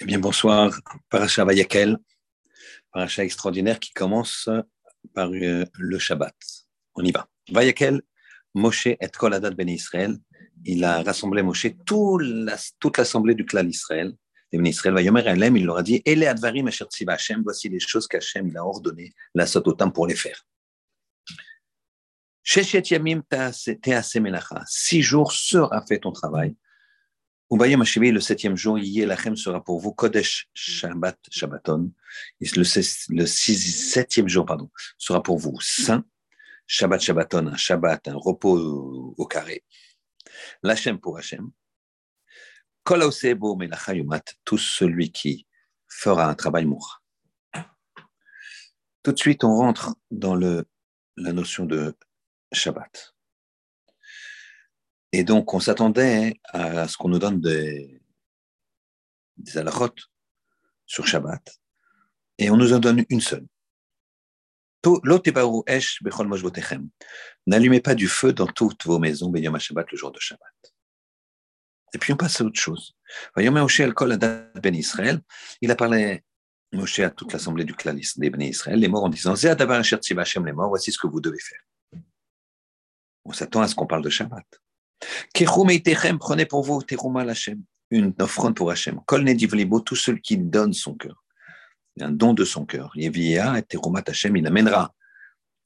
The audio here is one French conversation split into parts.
Eh bien, bonsoir, Paracha Vayakel, Paracha extraordinaire qui commence par euh, le Shabbat. On y va. Vayakel, Moshe et Koladat Ben Israël. Il a rassemblé Moshe, tout toute l'assemblée du clan Israël. Ben Israël, Vayomer Elem, il leur a dit Ele Advarim voici les choses qu'Hachem il a ordonné la Sototam pour les faire. Yamim six jours sera fait ton travail. Le septième jour, Yelachem sera pour vous Kodesh Shabbat Shabbaton. Le, le septième jour, pardon, sera pour vous saint. Shabbat Shabbaton, un Shabbat, un repos au, carré. L'Hachem pour Hachem. Kol Osebo Melachayumat, tout celui qui fera un travail mourra. Tout de suite, on rentre dans le, la notion de Shabbat. Et donc, on s'attendait à ce qu'on nous donne des, des sur Shabbat, et on nous en donne une seule. N'allumez pas du feu dans toutes vos maisons, Shabbat, le jour de Shabbat. Et puis on passe à autre chose. Ben Israël, il a parlé, Moshe, à toute l'assemblée du clan des Ben Israël, les morts en disant, les morts, voici ce que vous devez faire. On s'attend à ce qu'on parle de Shabbat. Prenez pour vous une offrande pour Hachem. Kol Nedivlibo, tout seul qui donne son cœur, un don de son cœur. Yevia et Teruma Hachem, il amènera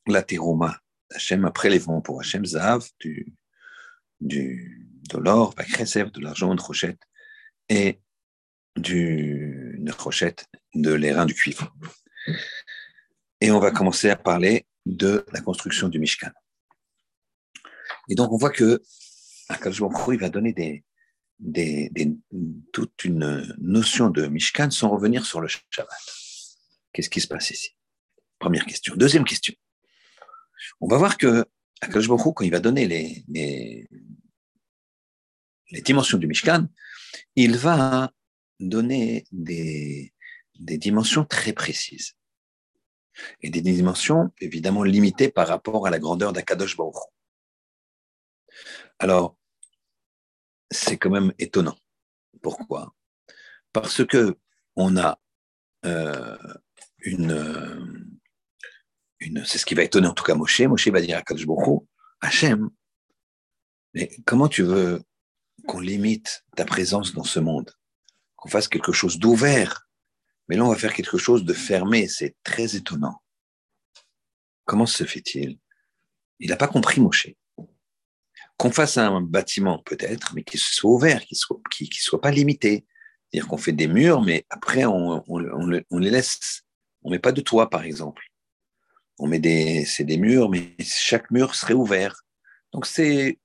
la Teruma Hachem, un prélèvement pour Hachem, Zav, du, du, de l'or, de l'argent, une rochette, et du, rochette de l'airain du cuivre. Et on va commencer à parler de la construction du Mishkan. Et donc, on voit que il va donner toute une notion de Mishkan sans revenir sur le Shabbat. Qu'est-ce qui se passe ici? Première question. Deuxième question. On va voir que Akadosh quand il va donner les, dimensions du Mishkan, il va donner des, des dimensions très précises. Et des dimensions évidemment limitées par rapport à la grandeur d'Akadosh Baruch alors, c'est quand même étonnant. Pourquoi? Parce que on a euh, une, une c'est ce qui va étonner en tout cas Moshe. Moshe va dire à Kadosh Hachem, mais comment tu veux qu'on limite ta présence dans ce monde? Qu'on fasse quelque chose d'ouvert Mais là, on va faire quelque chose de fermé. C'est très étonnant. Comment se fait-il? Il n'a pas compris Moshe qu'on fasse un bâtiment peut-être, mais qu'il soit ouvert, qu'il soit, qui soit pas limité. C'est-à-dire qu'on fait des murs, mais après on, les laisse. On met pas de toit, par exemple. On met des, c'est des murs, mais chaque mur serait ouvert. Donc c'est,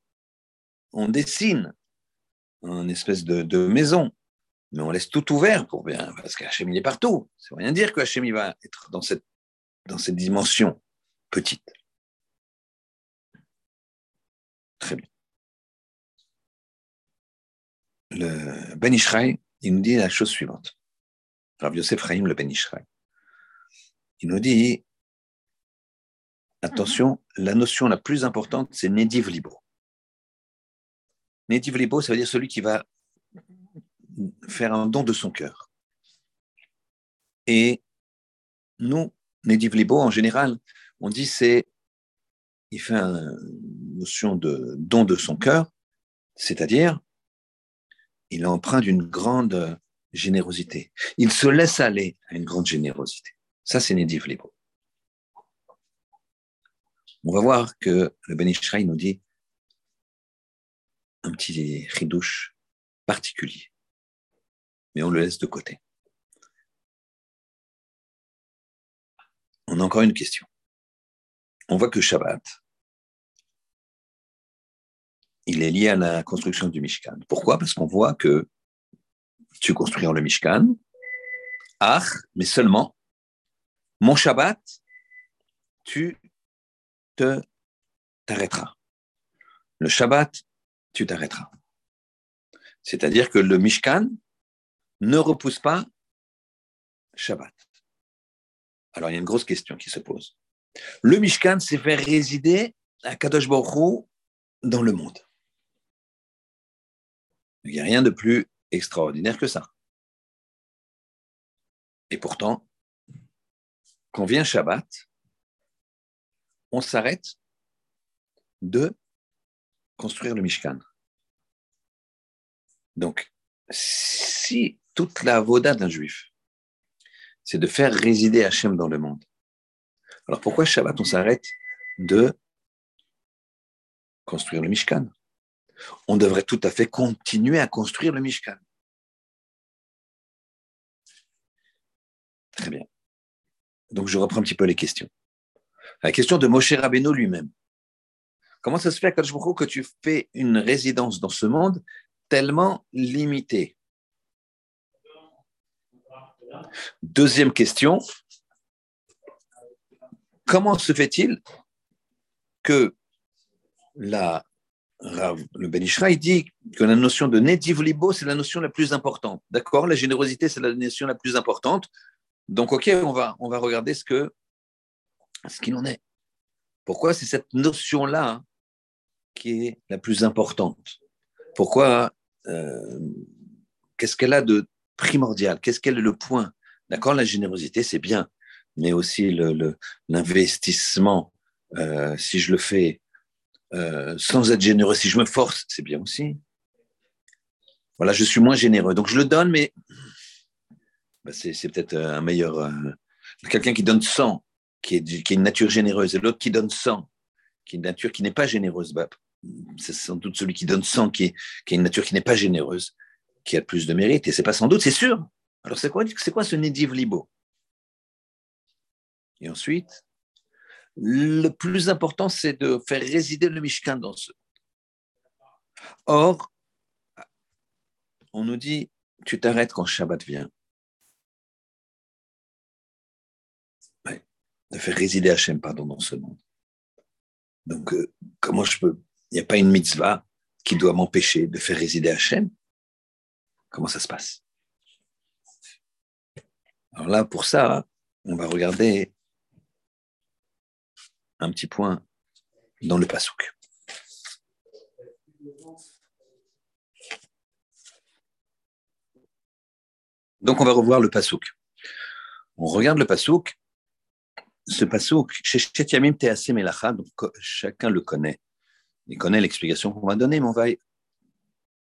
on dessine une espèce de, maison, mais on laisse tout ouvert pour bien, parce qu'Hachem il est partout. Ça veut rien dire que va être dans cette, dans cette dimension petite. Très bien. Le Ben Ishraï, il nous dit la chose suivante. Rav Yosef Chaim, le Ben Ishraï. Il nous dit attention, la notion la plus importante, c'est Nediv Libo. Nediv Libo, ça veut dire celui qui va faire un don de son cœur. Et nous, Nediv Libo, en général, on dit c'est il fait une notion de don de son cœur, c'est-à-dire il est empreint d'une grande générosité. Il se laisse aller à une grande générosité. Ça, c'est Nediv Libo. On va voir que le Ben nous dit un petit ridouche particulier, mais on le laisse de côté. On a encore une question on voit que Shabbat, il est lié à la construction du Mishkan. Pourquoi? Parce qu'on voit que tu construis le Mishkan, ah, mais seulement, mon Shabbat, tu te t'arrêteras. Le Shabbat, tu t'arrêteras. C'est-à-dire que le Mishkan ne repousse pas Shabbat. Alors il y a une grosse question qui se pose. Le Mishkan, c'est faire résider à Kadosh dans le monde. Il n'y a rien de plus extraordinaire que ça. Et pourtant, quand vient Shabbat, on s'arrête de construire le Mishkan. Donc, si toute la voda d'un juif, c'est de faire résider Hachem dans le monde, alors pourquoi Shabbat, on s'arrête de construire le Mishkan? On devrait tout à fait continuer à construire le Mishkan. Très bien. Donc, je reprends un petit peu les questions. La question de Moshe Rabbeinu lui-même. Comment ça se fait, que tu fais une résidence dans ce monde tellement limitée? Deuxième question. Comment se fait-il que la, le Ben il dit que la notion de Netiv Libo, c'est la notion la plus importante. D'accord? La générosité, c'est la notion la plus importante. Donc, OK, on va, on va regarder ce que ce qu'il en est. Pourquoi c'est cette notion-là hein, qui est la plus importante? Pourquoi euh, Qu'est-ce qu'elle a de primordial? Qu'est-ce qu'elle est le point? D'accord, la générosité, c'est bien, mais aussi l'investissement, euh, si je le fais euh, sans être généreux, si je me force, c'est bien aussi. Voilà, je suis moins généreux. Donc je le donne, mais bah, c'est peut-être un meilleur. Quelqu'un qui donne 100 qui est, une nature généreuse, et l'autre qui donne 100, qui est une nature qui n'est pas généreuse, bah, c'est sans doute celui qui donne 100 qui est, est une nature qui n'est pas généreuse, qui a plus de mérite, et c'est pas sans doute, c'est sûr. Alors c'est quoi, quoi ce Nediv Libo Et ensuite, le plus important, c'est de faire résider le Mishkan dans ce. Or, on nous dit, tu t'arrêtes quand Shabbat vient. de faire résider Hachem pardon, dans ce monde. Donc, euh, comment je peux Il n'y a pas une mitzvah qui doit m'empêcher de faire résider Hachem? Comment ça se passe? Alors là, pour ça, on va regarder un petit point dans le pasouk. Donc, on va revoir le pasouk. On regarde le pasouk ce Melacha, donc chacun le connaît. Il connaît l'explication qu'on va donner, mais on va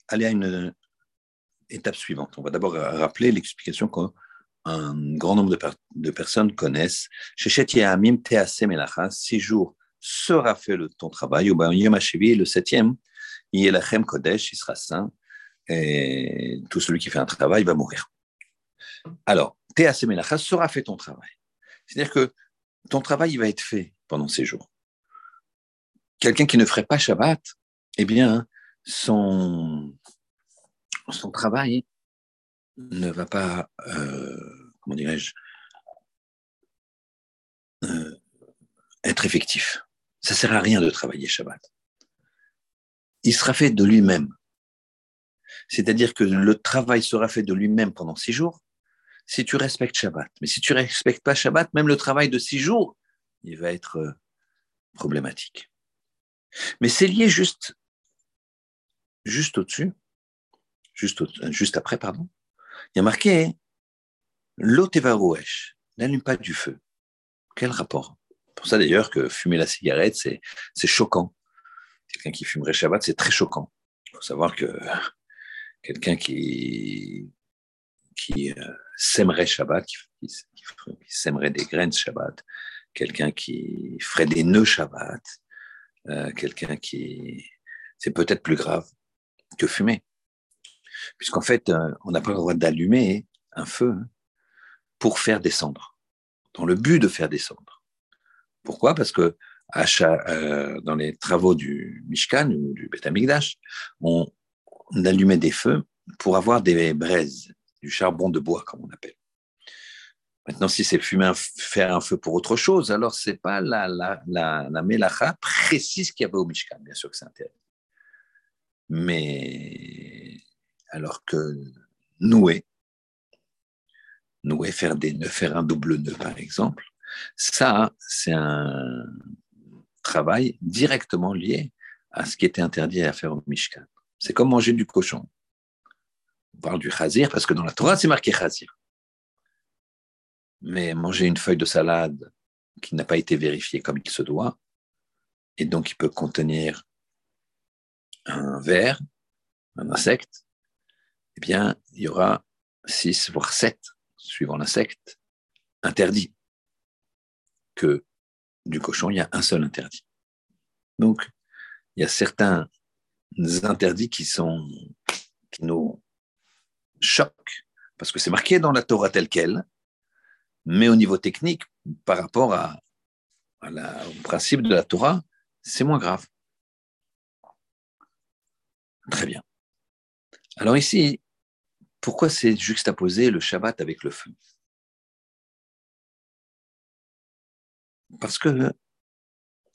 aller à une étape suivante. On va d'abord rappeler l'explication qu'un grand nombre de, personnes connaissent. Yamim Tease Melacha, six jours sera fait le, ton travail. Ou Yom le septième, Yelachem Kodesh, il sera saint, et tout celui qui fait un travail va mourir. Alors, Tease Melacha sera fait ton travail. C'est-à-dire que ton travail va être fait pendant ces jours. Quelqu'un qui ne ferait pas Shabbat, eh bien, son, son travail ne va pas, euh, comment dirais-je, euh, être effectif. Ça sert à rien de travailler Shabbat. Il sera fait de lui-même. C'est-à-dire que le travail sera fait de lui-même pendant six jours, si tu respectes Shabbat. Mais si tu ne respectes pas Shabbat, même le travail de six jours, il va être euh, problématique. Mais c'est lié juste, juste au-dessus, juste, juste après, pardon. Il y a marqué l'otevarouesh, n'allume pas du feu. Quel rapport? Pour ça d'ailleurs que fumer la cigarette, c'est, c'est choquant. Quelqu'un qui fumerait Shabbat, c'est très choquant. Il faut savoir que quelqu'un qui qui euh, sèmerait Shabbat, qui, sèmerait des graines Shabbat, quelqu'un qui ferait des nœuds Shabbat, euh, quelqu'un qui... C'est peut-être plus grave que fumer. Puisqu'en fait, euh, on n'a pas le droit d'allumer un feu pour faire descendre, dans le but de faire descendre. Pourquoi? Parce que dans les travaux du Mishkan ou du Beth on, on allumait des feux pour avoir des braises, du charbon de bois, comme on appelle. Maintenant, si c'est fumer faire un feu pour autre chose, alors c'est pas la, la, la, la mélacha précise qu'il y avait au Mishkan. Bien sûr que c'est intéressant. Mais alors que nouer, nouer, faire des nœuds, faire un double nœud par exemple, ça, c'est un travail directement lié à ce qui était interdit à faire au Mishkan. C'est comme manger du cochon. On parle du chazir parce que dans la Torah, c'est marqué chazir. mais manger une feuille de salade qui n'a pas été vérifiée comme il se doit, et donc il peut contenir un ver, un insecte, bien, il y aura six, voire sept, suivant l'insecte, interdits. Que du cochon, il y a un seul interdit. Donc, il y a certains interdits qui sont qui nous choquent parce que c'est marqué dans la Torah telle qu'elle, mais au niveau technique, par rapport à, au principe de la Torah, c'est moins grave. Très bien. Alors ici, pourquoi c'est juxtaposé le Shabbat avec le feu? Parce que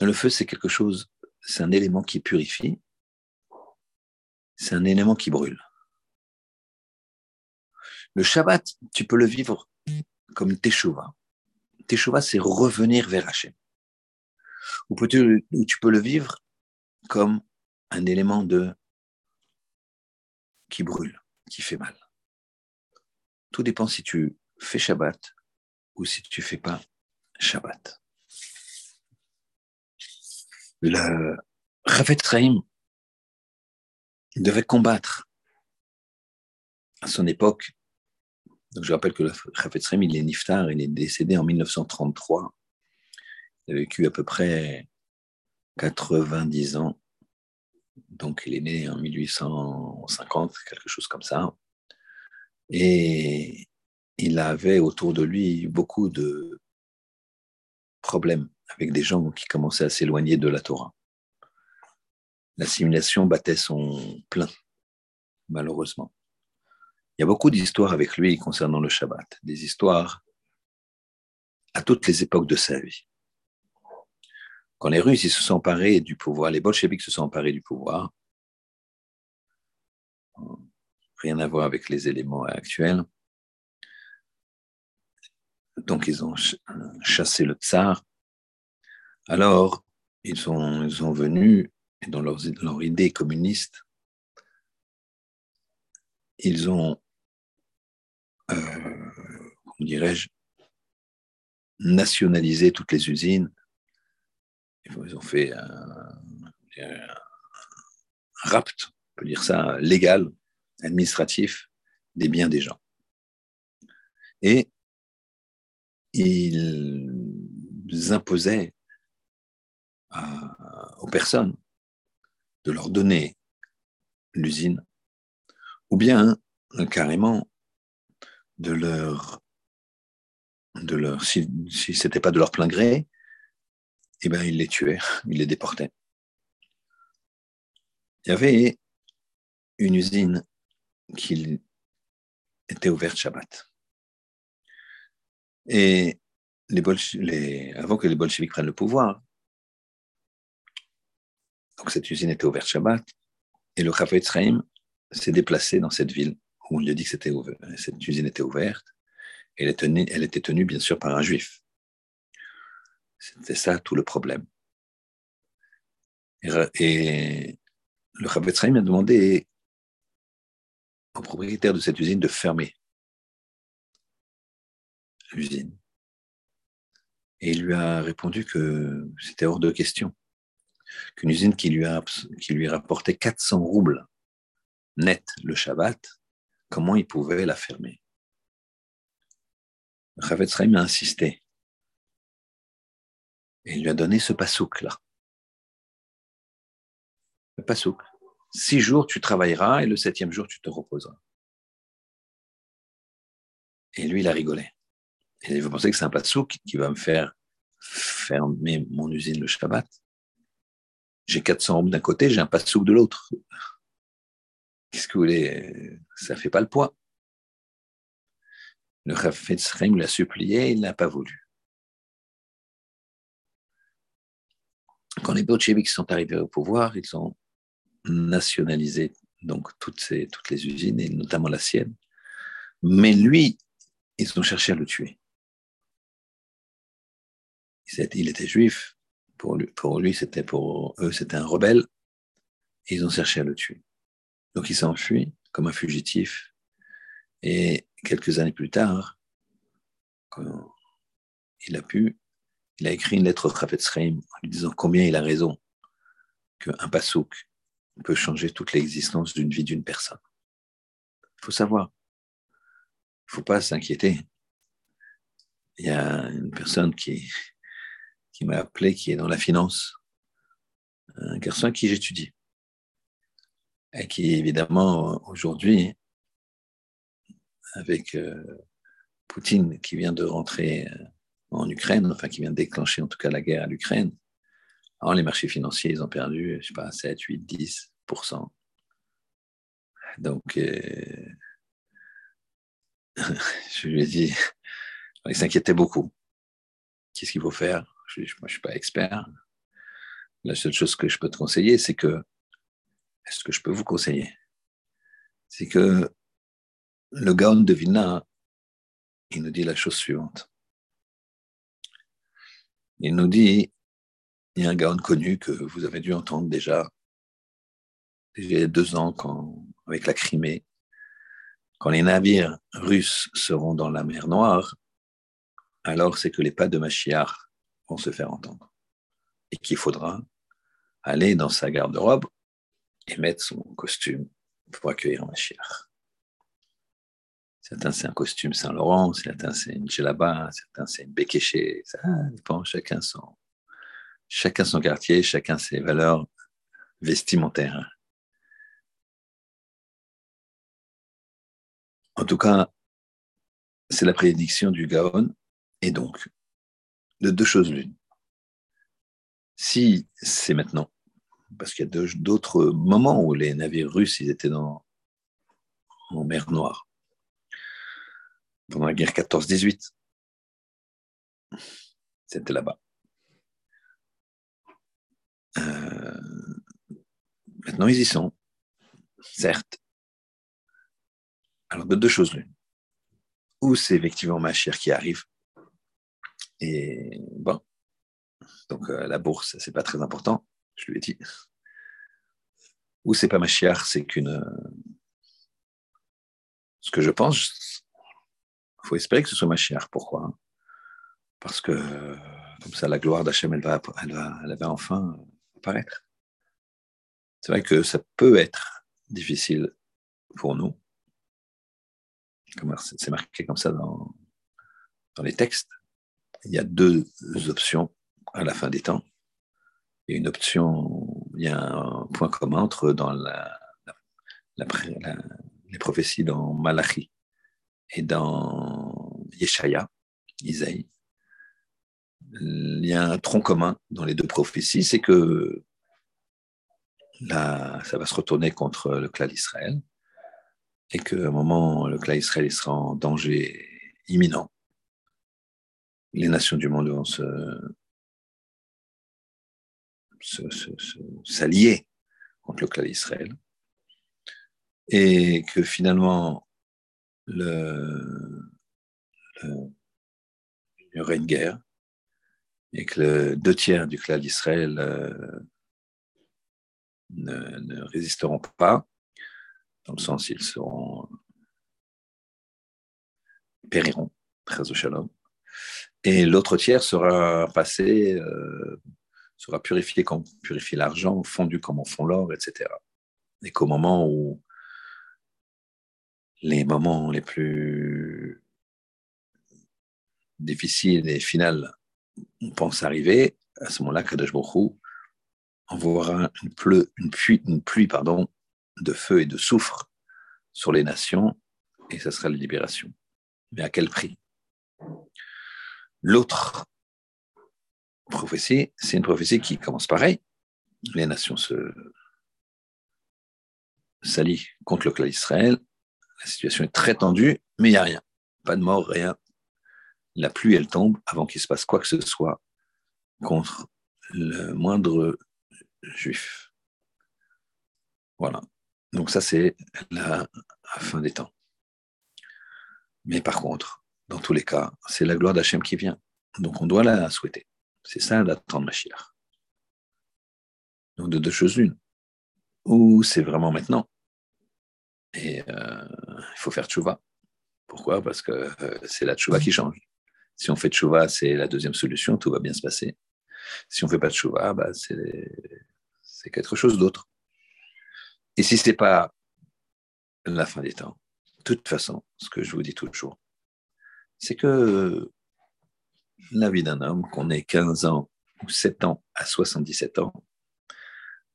le feu, c'est quelque chose, c'est un élément qui purifie, c'est un élément qui brûle. Le Shabbat, tu peux le vivre comme Teshuvah. Teshuvah, c'est revenir vers Hachem. Ou tu peux le vivre comme un élément de qui brûle, qui fait mal. Tout dépend si tu fais Shabbat ou si tu fais pas Shabbat. Le Rafet Chaim devait combattre à son époque. Donc je rappelle que le Chaim, il est niftar, il est décédé en 1933. Il a vécu à peu près 90 ans. Donc il est né en 1850, quelque chose comme ça. Et il avait autour de lui beaucoup de problèmes avec des gens qui commençaient à s'éloigner de la Torah. L'assimilation battait son plein, malheureusement. Il y a beaucoup d'histoires avec lui concernant le Shabbat, des histoires à toutes les époques de sa vie. Quand les Russes ils se sont emparés du pouvoir, les bolcheviks se sont emparés du pouvoir, rien à voir avec les éléments actuels. Donc ils ont chassé le tsar. Alors, ils sont, ils venus, et dans leur, leur idée communiste, ils ont, euh, comment dirais-je, nationalisé toutes les usines. Ils ont fait un, un rapt, on peut dire ça, légal, administratif des biens des gens. Et ils imposaient aux personnes de leur donner l'usine, ou bien carrément de leur, de leur si, si ce n'était pas de leur plein gré, eh ben, ils les tuaient, ils les déportaient. Il y avait une usine qu'il était ouvert Shabbat. Et avant que les bolcheviks prennent le pouvoir, donc cette usine était ouverte Shabbat, et le Chafetz Chaim s'est déplacé dans cette ville où on lui a dit que cette usine était ouverte, et elle, était tenue, bien sûr par un juif. C'était ça tout le problème. Et, et le Chafetz Chaim a demandé au propriétaire de cette usine de fermer l'usine. Et il lui a répondu que c'était hors de question. Qu'une usine qui lui, a, qui lui rapportait 400 roubles net le Shabbat, comment il pouvait la fermer? Chavetz a insisté. Et il lui a donné ce pasouk-là. Le pasouk. Six jours, tu travailleras et le septième jour, tu te reposeras. Et lui, il a rigolé. Vous pensez que c'est un passouk qui va me faire fermer mon usine le Shabbat? J'ai 400 hommes d'un côté, j'ai un passouk de l'autre. Qu'est-ce que vous voulez? Ça ne fait pas le poids. Le Chafetz l'a supplié, il n'a pas voulu. Quand les bolcheviks sont arrivés au pouvoir, ils ont nationalisé donc toutes, ces, toutes les usines, et notamment la sienne. Mais lui, ils ont cherché à le tuer. Il était juif. Pour lui, c'était pour eux, c'était un rebelle. ils ont cherché à le tuer. Donc il s'est enfui comme un fugitif. Et quelques années plus tard, quand il a pu, il a écrit une lettre au Chaim en lui disant combien il a raison qu'un pasouk peut changer toute l'existence d'une vie d'une personne. Il faut savoir. Il ne faut pas s'inquiéter. Il y a une personne qui, m'a appelé, qui est dans la finance, un garçon à qui j'étudie, et qui évidemment aujourd'hui, avec euh, Poutine qui vient de rentrer euh, en Ukraine, enfin qui vient de déclencher en tout cas la guerre à l'Ukraine, alors les marchés financiers, ils ont perdu, je sais pas, 7, 8, 10% Donc, euh, je lui ai dit, il s'inquiétait beaucoup. Qu'est-ce qu'il faut faire? Je, Moi, je ne suis pas expert. La seule chose que je peux te conseiller, c'est que, est-ce que je peux vous conseiller? C'est que le Gaon de Vilna, il nous dit la chose suivante. Il nous dit, il y a un Gaon connu que vous avez dû entendre déjà, a deux ans, quand, avec la Crimée, quand les navires russes seront dans la mer Noire, alors c'est que les pas de Machiar vont se faire entendre. Et qu'il faudra aller dans sa garde-robe et mettre son costume pour accueillir Machiar. Certains, c'est un costume Saint-Laurent, certains, c'est une djellaba, certains, c'est une békéché. Ça dépend, chacun son, chacun son quartier, chacun ses valeurs vestimentaires. En tout cas, c'est la prédiction du Gaon, et donc, de deux choses l'une. Si c'est maintenant, parce qu'il y a d'autres moments où les navires russes étaient dans, en mer Noire, pendant la guerre 14-18. C'était là-bas. Euh, maintenant, ils y sont, certes. Alors, de deux choses l'une. Ou c'est effectivement ma qui arrive. Et bon, donc euh, la bourse, c'est pas très important, je lui ai dit. Ou c'est pas ma c'est qu'une. Ce que je pense, il faut espérer que ce soit ma. Pourquoi Parce que comme ça, la gloire d'Hachem, elle va, elle, va, elle va enfin C'est vrai que ça peut être difficile pour nous. C'est marqué comme ça dans, dans les textes. Il y a deux options à la fin des temps. Il y a une option, il y a un point commun entre dans les prophéties dans Malachi et dans Yeshaya, Isaïe, il y a un tronc commun dans les deux prophéties, c'est que là, ça va se retourner contre le clan d'Israël et qu'à un moment, le clan d'Israël sera en danger imminent. Les nations du monde vont se, s'allier contre le clan d'Israël et que finalement le, il y aurait une guerre et que le deux tiers du clan d'Israël euh, ne, résisteront pas, dans le sens ils seront périront, très au shalom, et l'autre tiers sera passé, euh, sera purifié comme purifie l'argent, fondu comme on fond l'or, etc. Et qu'au moment où les moments les plus difficiles et finales, on pense arriver, à ce moment-là, Kadosh Baruch envoiera une, pluie, une, pluie, pardon, de feu et de soufre sur les nations, et ce sera la libération. Mais à quel prix? L'autre prophétie, c'est une prophétie qui commence pareil. Les nations se s'allient contre le clan d'Israël, la situation est très tendue, mais il n'y a rien. Pas de mort, rien. La pluie, elle tombe avant qu'il se passe quoi que ce soit contre le moindre juif. Voilà. Donc ça, c'est la fin des temps. Mais par contre, dans tous les cas, c'est la gloire d'Hachem qui vient. Donc on doit la souhaiter. C'est ça d'attendre Mashiach. Donc de deux choses l'une. Ou c'est vraiment maintenant. Et euh, il faut faire tchouva. Pourquoi? Parce que euh, c'est la tchouva qui change. Si on fait tchouva, c'est la deuxième solution, tout va bien se passer. Si on ne fait pas de tchouva, bah, c'est quelque chose d'autre. Et si ce n'est pas la fin des temps, de toute façon, ce que je vous dis toujours, c'est que la vie d'un homme, qu'on ait 15 ans ou 7 ans à 77 ans,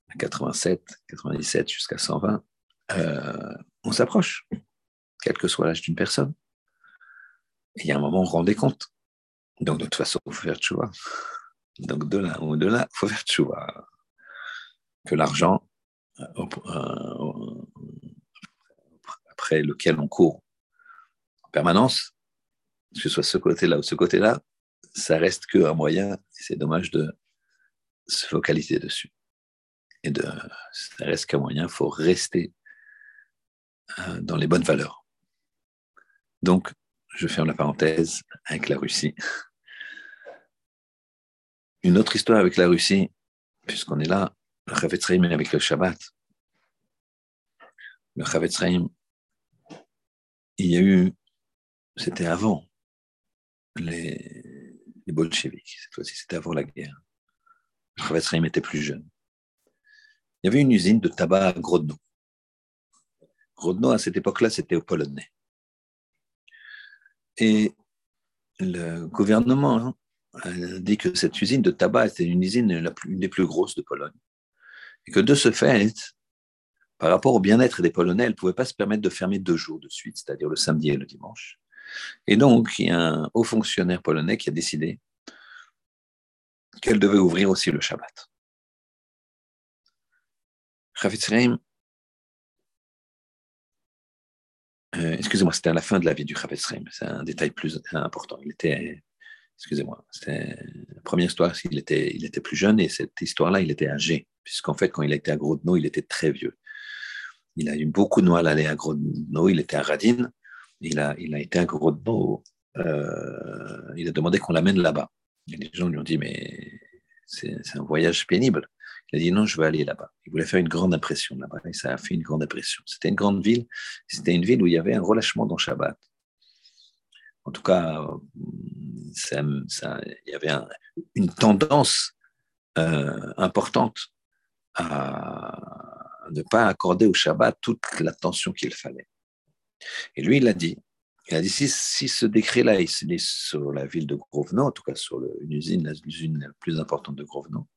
à 87, 97 jusqu'à 120, euh, on s'approche, quel que soit l'âge d'une personne. Et il y a un moment, on rend des comptes. Donc, de toute façon, il faut faire tchouva. Donc, de là ou de là, il faut faire tchouva. Que l'argent euh, euh, après lequel on court en permanence, que ce soit ce côté-là ou ce côté-là, ça reste qu'un moyen, et c'est dommage de se focaliser dessus. Et de, ça reste qu'un moyen, il faut rester euh, dans les bonnes valeurs. Donc, je ferme la parenthèse avec la Russie. Une autre histoire avec la Russie, puisqu'on est là, le Chavetz avec le Shabbat. Le Chavetz il y a eu, c'était avant les, bolcheviks, cette fois-ci, c'était avant la guerre. Le Chavetz était plus jeune. Il y avait une usine de tabac à Grodno. Grodno, à cette époque-là, c'était au Polonais. Et le gouvernement a dit que cette usine de tabac était une des plus grosses de Pologne. Et que de ce fait, par rapport au bien-être des Polonais, elle ne pouvait pas se permettre de fermer deux jours de suite, c'est-à-dire le samedi et le dimanche. Et donc, il y a un haut fonctionnaire polonais qui a décidé qu'elle devait ouvrir aussi le Shabbat. Chavitzreim, euh, excusez-moi, c'était à la fin de la vie du Chavitzreim, c'est un détail plus important. Il était, excusez-moi, c'était la première histoire, il était, il était plus jeune et cette histoire-là, il était âgé, puisqu'en fait, quand il était à Grodno, il était très vieux. Il a eu beaucoup de mal à aller à Grodno, il était à Radin, il a, il a été à Grodno, euh, il a demandé qu'on l'amène là-bas. Les gens lui ont dit, mais c'est un voyage pénible. Il a dit, non, je veux aller là-bas. Il voulait faire une grande impression là-bas, et ça a fait une grande impression. C'était une grande ville, c'était une ville où il y avait un relâchement dans Shabbat. En tout cas, ça, il y avait une tendance euh, importante à, ne pas accorder au Shabbat toute l'attention qu'il fallait. Et lui, il a dit, il a dit, si, ce décret-là est sur la ville de Grovno, en tout cas sur une usine, l'usine la plus importante de Grovno,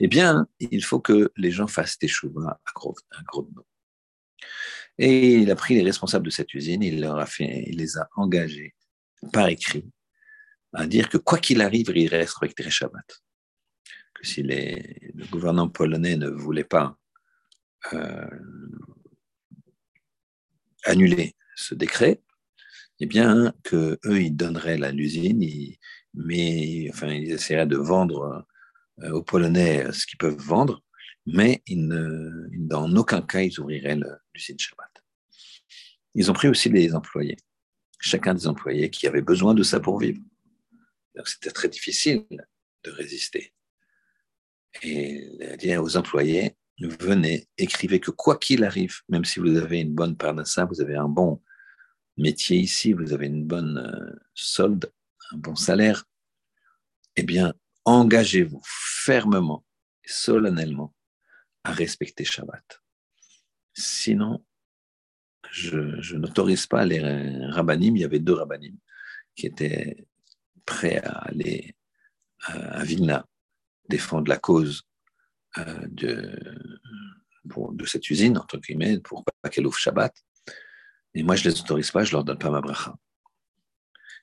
eh bien, il faut que les gens fassent des chouvas à Grovno. Et il a pris les responsables de cette usine, il, il les a engagés par écrit à dire que quoi qu'il arrive, il respecterait Shabbat. Que si le gouvernement polonais ne voulait pas euh, annuler ce décret, eh bien, que eux, ils donneraient la l'usine, mais enfin, ils essaieraient de vendre euh, aux Polonais ce qu'ils peuvent vendre, mais dans aucun cas, ils ouvriraient l'usine Shabbat. Ils ont pris aussi les employés, chacun des employés qui avaient besoin de ça pour vivre. C'était très difficile de résister. Et dire aux employés, venez, écrivez que quoi qu'il arrive, même si vous avez une bonne ça, vous avez un bon métier ici, vous avez une bonne euh, solde, un bon salaire, eh bien, engagez-vous fermement et solennellement à respecter Shabbat. Sinon, je, n'autorise pas les rabbinim, il y avait deux rabbinim qui étaient prêts à aller à Vilna défendre la cause euh, de, de cette usine, entre guillemets, pour pas qu'elle ouvre Shabbat. Et moi, je ne les autorise pas, je ne leur donne pas ma bracha.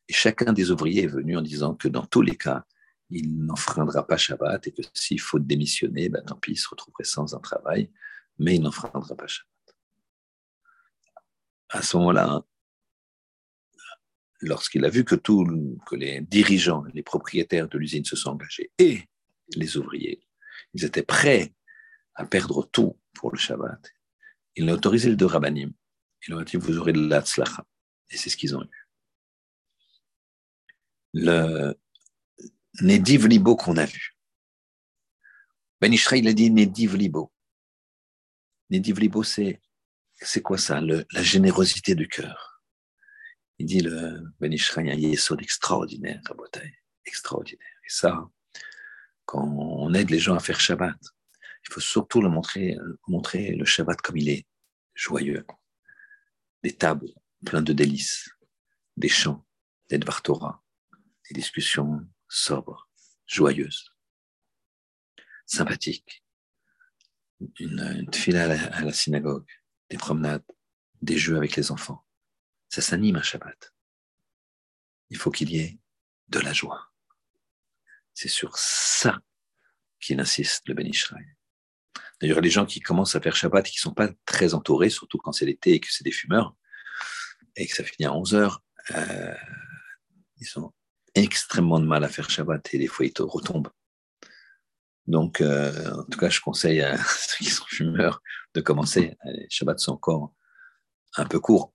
Et chacun des ouvriers est venu en disant que dans tous les cas, il n'enfreindra pas Shabbat et que s'il faut démissionner, ben, tant pis, il se retrouverait sans un travail, mais il n'enfreindra pas Shabbat. À ce moment-là, lorsqu'il a vu que, tout, que les dirigeants, les propriétaires de l'usine se sont engagés et les ouvriers, ils étaient prêts à perdre tout pour le Shabbat. Il a autorisé le deux rabbanim. Il a dit, vous aurez de l'Atzlacha. Et c'est ce qu'ils ont eu. Le Nediv Libo qu'on a vu. Ben Ishraï, il a dit Nediv Libo. Nediv Libo, c'est, c'est quoi ça La générosité du cœur? Il dit le Ben Ishraï, un yesod extraordinaire, extraordinaire. Et ça, quand on aide les gens à faire Shabbat, il faut surtout le montrer, montrer le Shabbat comme il est, joyeux. Des tables pleines de délices, des chants, des Dvar Torah, des discussions sobres, joyeuses, sympathiques. Une, une à la synagogue, des promenades, des jeux avec les enfants. Ça s'anime un Shabbat. Il faut qu'il y ait de la joie. C'est sur ça qu'il insiste, le Ben Israël. D'ailleurs, les gens qui commencent à faire Shabbat et qui ne sont pas très entourés, surtout quand c'est l'été et que c'est des fumeurs, et que ça finit à 11 heures, euh, ils ont extrêmement de mal à faire Shabbat et des fois ils retombent. Donc, euh, en tout cas, je conseille à ceux qui sont fumeurs de commencer. Les Shabbats sont encore un peu courts.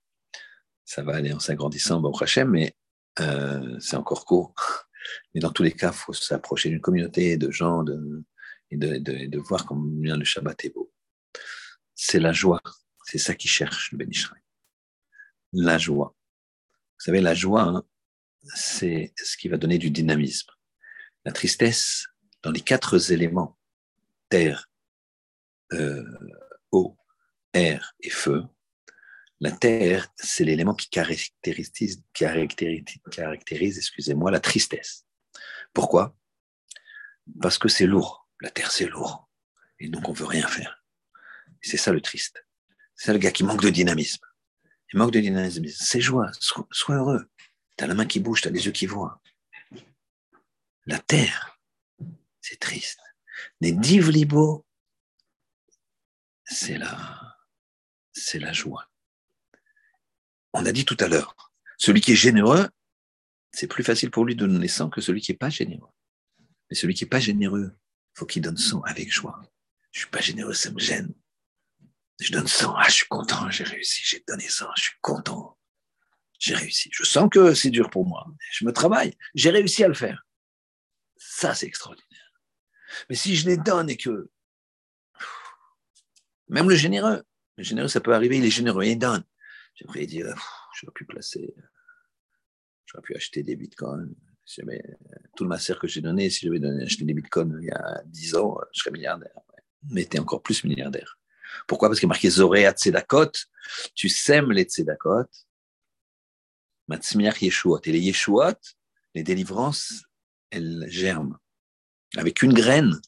Ça va aller en s'agrandissant au Hachem, mais euh, c'est encore court. Mais dans tous les cas, il faut s'approcher d'une communauté de gens de, et, de, voir combien le Shabbat est beau. C'est la joie. C'est ça qui cherche le Ben La joie. Vous savez, la joie, hein, c'est ce qui va donner du dynamisme. La tristesse, dans les quatre éléments, terre, euh, eau, air et feu, la terre, c'est l'élément qui caractérise, caractérise, excusez-moi, la tristesse. Pourquoi? Parce que c'est lourd. La terre, c'est lourd. Et donc, on veut rien faire. C'est ça le triste. C'est le gars qui manque de dynamisme. Il manque de dynamisme. C'est joie. Sois, heureux. Tu as la main qui bouge, tu as les yeux qui voient. La terre, c'est triste. Les divlibo, c'est la, c'est la joie on a dit tout à l'heure, celui qui est généreux, c'est plus facile pour lui de donner 100 que celui qui n'est pas généreux. Mais celui qui n'est pas généreux, il faut qu'il donne 100 avec joie. Je suis pas généreux, ça me gêne. Je donne 100, ah, je suis content, j'ai réussi, j'ai donné 100, je suis content. J'ai réussi. Je sens que c'est dur pour moi. Je me travaille, j'ai réussi à le faire. Ça, c'est extraordinaire. Mais si je les donne et que. Même le généreux, le généreux, ça peut arriver, il est généreux, il donne. J'aimerais dire, j'aurais pu placer, j'aurais pu acheter des bitcoins. tout le master que j'ai donné, si j'avais acheté des bitcoins il y a 10 ans, je serais milliardaire. Mais tu encore plus milliardaire. Pourquoi? Parce qu'il a marqué Zoréa Tzedakot, tu sèmes les Tzedakot, Matzmiach Yeshuot. Et les Yeshuot, les délivrances, elles germent. Avec une graine,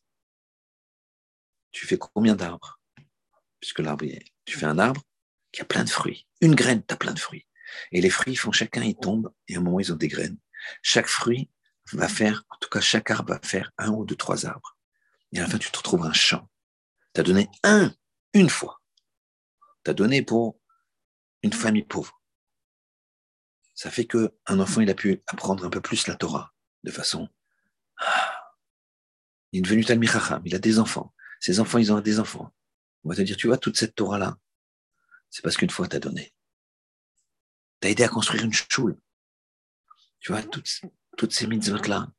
tu fais combien d'arbres? Puisque l'arbre, tu fais un arbre, qui a plein de fruits. Une graine, tu as plein de fruits. Et les fruits font chacun, ils tombent, et à un moment, ils ont des graines. Chaque fruit va faire, en tout cas, chaque arbre va faire un ou deux, trois arbres. Et à la fin, tu te retrouves un champ. Tu as donné un, une fois. Tu as donné pour une famille pauvre. Ça fait que un enfant, il a pu apprendre un peu plus la Torah de façon. Il est devenu Talmud il a des enfants. Ses enfants, ils ont des enfants. On va te dire, tu vois, toute cette Torah-là, c'est parce qu'une fois, tu as donné. Tu as aidé à construire une choule. Tu vois, toutes, ces mitzvot-là,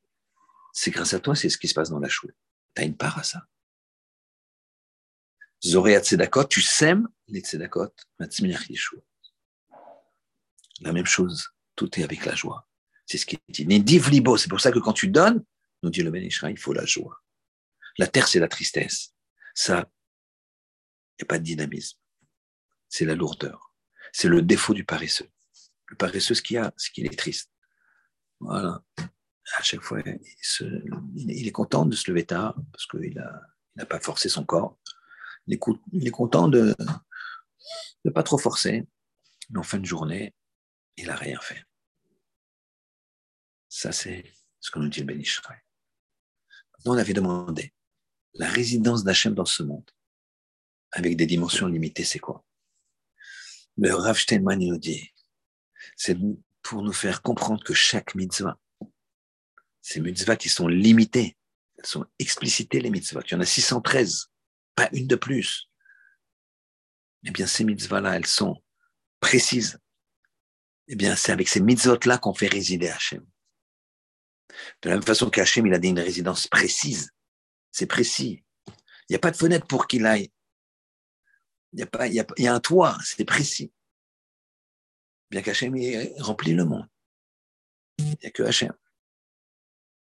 c'est grâce à toi, c'est ce qui se passe dans la choule. Tu as une part à ça. Zoréat Tzedakot, tu sèmes les Tzedakot, Yeshua. La même chose, tout est avec la joie. C'est ce qui est dit. libo, c'est pour ça que quand tu donnes, nous dit le Bénéchra, il faut la joie. La terre, c'est la tristesse. Ça, il n'y a pas de dynamisme c'est la lourdeur. C'est le défaut du paresseux. Le paresseux, ce qu'il a, c'est qu'il est triste. Voilà. À chaque fois, il, est content de se lever tard parce qu'il n'a pas forcé son corps. Il est, content de ne pas trop forcer. Mais en fin de journée, il n'a rien fait. Ça, c'est ce que nous dit le Ben Maintenant, on avait demandé la résidence d'Hachem dans ce monde, avec des dimensions limitées, c'est quoi? Le Rav Steinman nous dit, c'est pour nous faire comprendre que chaque mitzvah, ces mitzvahs qui sont limitées, elles sont explicitées les mitzvahs. Il y en a 613, pas une de plus. Eh bien, ces mitzvahs-là, elles sont précises. Eh bien, c'est avec ces mitzvot-là qu'on fait résider Hachem. De la même façon qu'Hachem, il a dit une résidence précise. C'est précis. Il n'y a pas de fenêtre pour qu'il aille. Il y, a pas, il, y a, il y a un toit, c'est précis. bien qu'Hachem remplit le monde. Il n'y a que Hachem.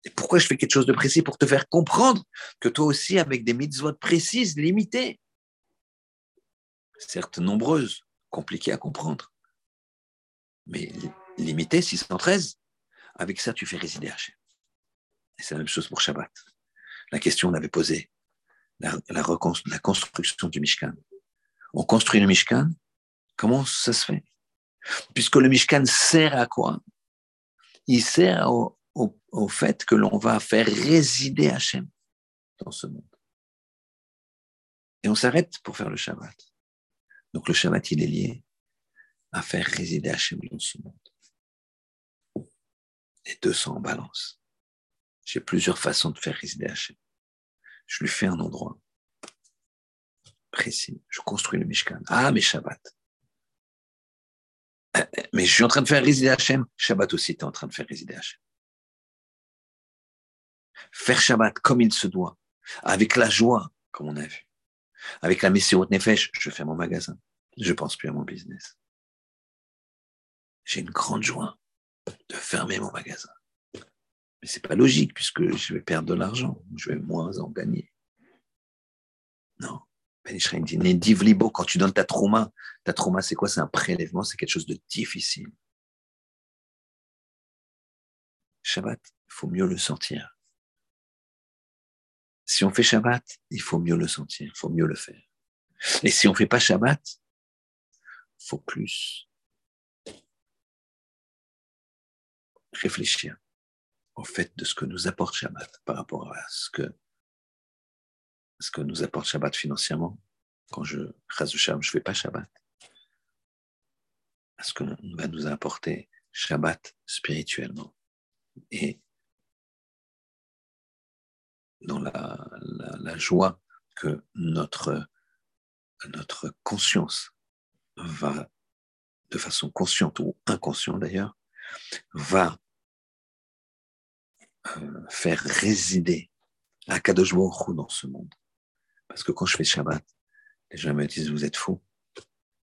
Et pourquoi je fais quelque chose de précis Pour te faire comprendre que toi aussi, avec des mitzvot précises, limitées, certes nombreuses, compliquées à comprendre, mais limitées, 613, avec ça, tu fais résider Hachem. Et c'est la même chose pour Shabbat. La question, on avait posé la, la, la construction du Mishkan. On construit le Mishkan, comment ça se fait? Puisque le Mishkan sert à quoi? Il sert au, au, fait que l'on va faire résider Hachem dans ce monde. Et on s'arrête pour faire le Shabbat. Donc le Shabbat, il est lié à faire résider Hachem dans ce monde. Les deux sont en balance. J'ai plusieurs façons de faire résider Hachem. Je lui fais un endroit précis. Je construis le Mishkan. Ah, mais Shabbat. Mais je suis en train de faire résider Hachem. Shabbat aussi, tu en train de faire résider Hachem faire Shabbat comme il se doit, avec la joie, comme on a vu, avec la Messiot Nefesh, je fais mon magasin, je pense plus à mon business. J'ai une grande joie de fermer mon magasin. Mais c'est pas logique puisque je vais perdre de l'argent, je vais moins en gagner. Non. Ben dit, quand tu donnes ta trauma, ta trauma c'est quoi? C'est un prélèvement, c'est quelque chose de difficile. Shabbat, il faut mieux le sentir. Si on fait Shabbat, il faut mieux le sentir, il faut mieux le faire. Et si on ne fait pas Shabbat, il faut plus réfléchir au fait de ce que nous apporte Shabbat par rapport à ce que, ce que nous apporte Shabbat financièrement. Quand je je ne fais pas Shabbat. À ce que va nous apporter Shabbat spirituellement. Et dans la, joie que notre, notre conscience va, de façon consciente ou inconsciente d'ailleurs, va faire résider Akadosh Baruch dans ce monde. Parce que quand je fais Shabbat, les gens me disent, vous êtes fou.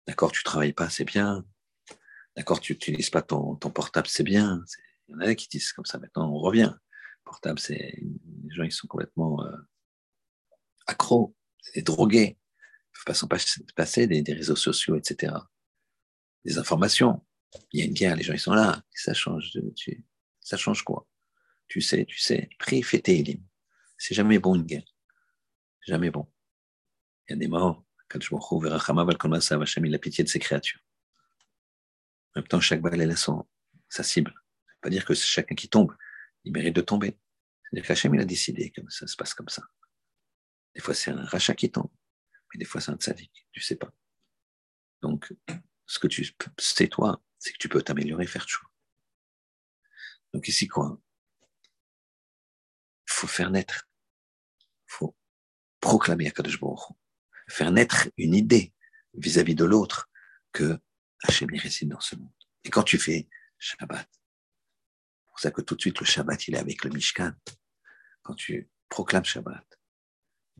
D'accord, tu travailles pas, c'est bien. D'accord, tu n'utilises pas ton, ton portable, c'est bien. Il y en a qui disent comme ça, maintenant on revient portable, c'est les gens ils sont complètement euh, accros, c'est drogués. Ils ne peuvent pas s'en passer des, des, réseaux sociaux, etc. Des informations. Il y a une guerre, les gens ils sont là. Ça change, de, ça change quoi? Tu sais, tu sais. Prie, fais tes élim. C'est jamais bon une guerre. Jamais bon. Il y a des morts. Il a pitié de ses créatures. En même temps, chaque balle, elle a son, sa cible. Ça veut pas dire que chacun qui tombe, il mérite de tomber. C'est-à-dire qu'Hachem, il a décidé que ça se passe comme ça. Des fois, c'est un rachat qui tombe, mais des fois, c'est un tzaddik, tu sais pas. Donc, ce que tu sais, toi, c'est que tu peux t'améliorer, faire choix. Donc, ici, quoi? Faut faire naître, faut proclamer à Kadosh Baruch faire naître une idée vis-à-vis de l'autre que Hachem réside dans ce monde. Et quand tu fais Shabbat, pour ça que tout de suite, le Shabbat, il est avec le Mishkan. Quand tu proclames Shabbat,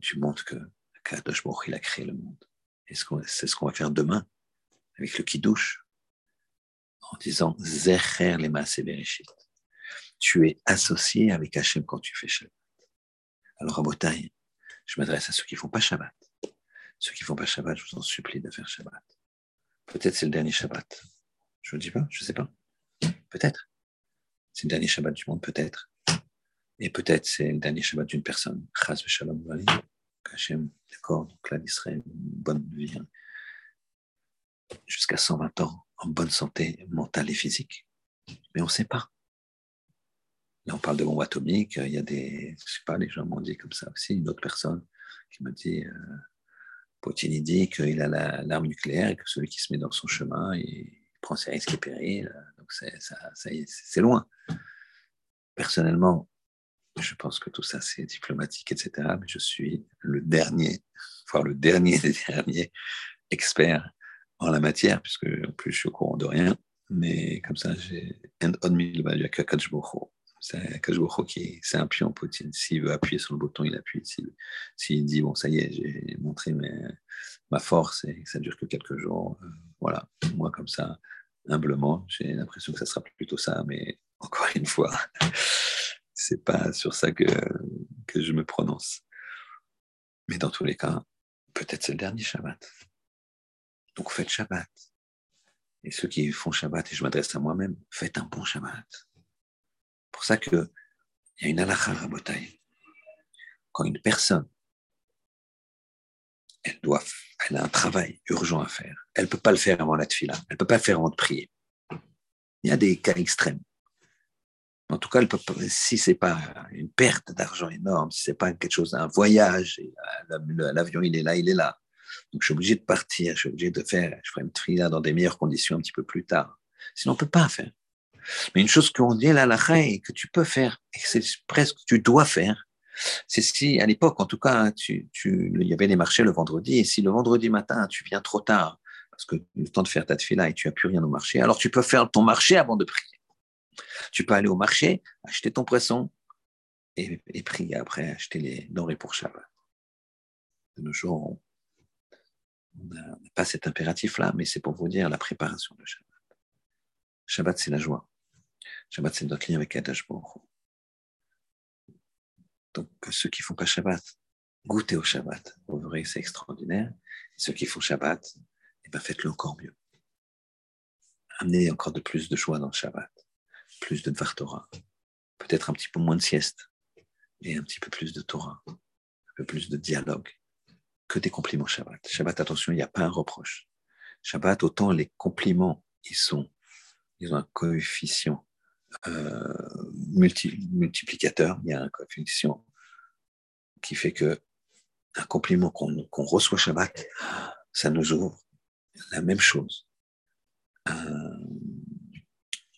tu montres que Kadosh Baruch il a créé le monde. Et c'est ce qu'on va faire demain avec le Kiddush, en disant Zecher les Bereshit. Tu es associé avec Hachem quand tu fais Shabbat. Alors, à Botaï, je m'adresse à ceux qui ne font pas Shabbat. Ceux qui ne font pas Shabbat, je vous en supplie de faire Shabbat. Peut-être c'est le dernier Shabbat. Je ne dis pas, je ne sais pas. Peut-être. C'est le dernier Shabbat du monde, peut-être. Et peut-être c'est le dernier Shabbat d'une personne. Chaz shalom Hachem, d'accord, donc là, une bonne vie. Hein. Jusqu'à 120 ans, en bonne santé mentale et physique. Mais on ne sait pas. Là, on parle de bombe atomique. Il y a des, je sais pas, les gens m'ont dit comme ça aussi. Une autre personne qui m'a dit, euh, Poutine dit qu'il a l'arme nucléaire et que celui qui se met dans son chemin, il prend ses risques et périls. Donc c'est loin. Personnellement, je pense que tout ça c'est diplomatique, etc. Mais je suis le dernier, voire le dernier des derniers experts en la matière, puisque en plus je suis au courant de rien. Mais comme ça, j'ai un mille value à. C'est c'est un pion Poutine. S'il veut appuyer sur le bouton, il appuie. S'il dit bon, ça y est, j'ai montré ma force et ça dure que quelques jours, euh, voilà. Moi comme ça, humblement. J'ai l'impression que ça sera plutôt ça, mais encore une fois, c'est pas sur ça que, que je me prononce. Mais dans tous les cas, peut-être c'est le dernier Shabbat. Donc faites Shabbat. Et ceux qui font Shabbat, et je m'adresse à moi-même, faites un bon Shabbat. Pour ça qu'il y a une halakha à Quand une personne, elle, doit, elle a un travail urgent à faire, elle ne peut pas le faire avant la tefila, elle ne peut pas le faire avant de prier. Il y a des cas extrêmes. En tout cas, elle peut, si ce n'est pas une perte d'argent énorme, si ce n'est pas quelque chose, un voyage, l'avion il est là, il est là, donc, je suis obligé de partir, je suis obligé de faire, je ferai une trila dans des meilleures conditions un petit peu plus tard. Sinon, on ne peut pas faire. Mais une chose qu'on dit à la et que tu peux faire, et que c'est presque tu dois faire, c'est si, à l'époque, en tout cas, tu, tu, il y avait les marchés le vendredi, et si le vendredi matin, tu viens trop tard, parce que le temps de faire ta tefila et tu n'as plus rien au marché, alors tu peux faire ton marché avant de prier. Tu peux aller au marché, acheter ton poisson et, et prier après, acheter les denrées pour Shabbat. De nos jours, on n'a pas cet impératif-là, mais c'est pour vous dire la préparation de Shabbat. Shabbat, c'est la joie. Shabbat, c'est notre lien avec Adash Donc, ceux qui font pas Shabbat, goûtez au Shabbat. Vous verrez, c'est extraordinaire. Et ceux qui font Shabbat, eh ben, faites-le encore mieux. Amenez encore de plus de joie dans le Shabbat, plus de Dvar peut-être un petit peu moins de sieste, et un petit peu plus de Torah, un peu plus de dialogue, que des compliments Shabbat. Shabbat, attention, il n'y a pas un reproche. Shabbat, autant les compliments, ils sont, ils ont un coefficient euh, multiplicateur. Il y a un coefficient qui fait que un compliment qu'on reçoit Shabbat, ça nous ouvre la même chose.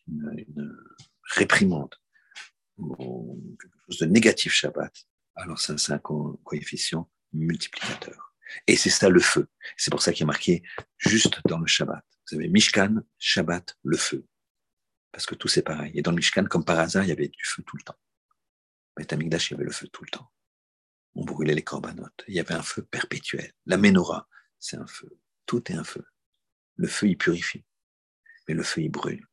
une, réprimande quelque chose de négatif Shabbat, alors ça, c'est un coefficient multiplicateur. Et c'est ça le feu. C'est pour ça qu'il est marqué juste dans le Shabbat. Vous avez Mishkan, Shabbat, le Parce que tout c'est pareil. Et dans le Mishkan, comme par hasard, il y avait du feu tout le temps. Mais Amigdash, il y avait le feu tout le temps. On brûlait les corbanotes. Il y avait un feu perpétuel. La menorah, c'est un feu. Tout est un feu. Le feu, il purifie. Mais le feu, il brûle.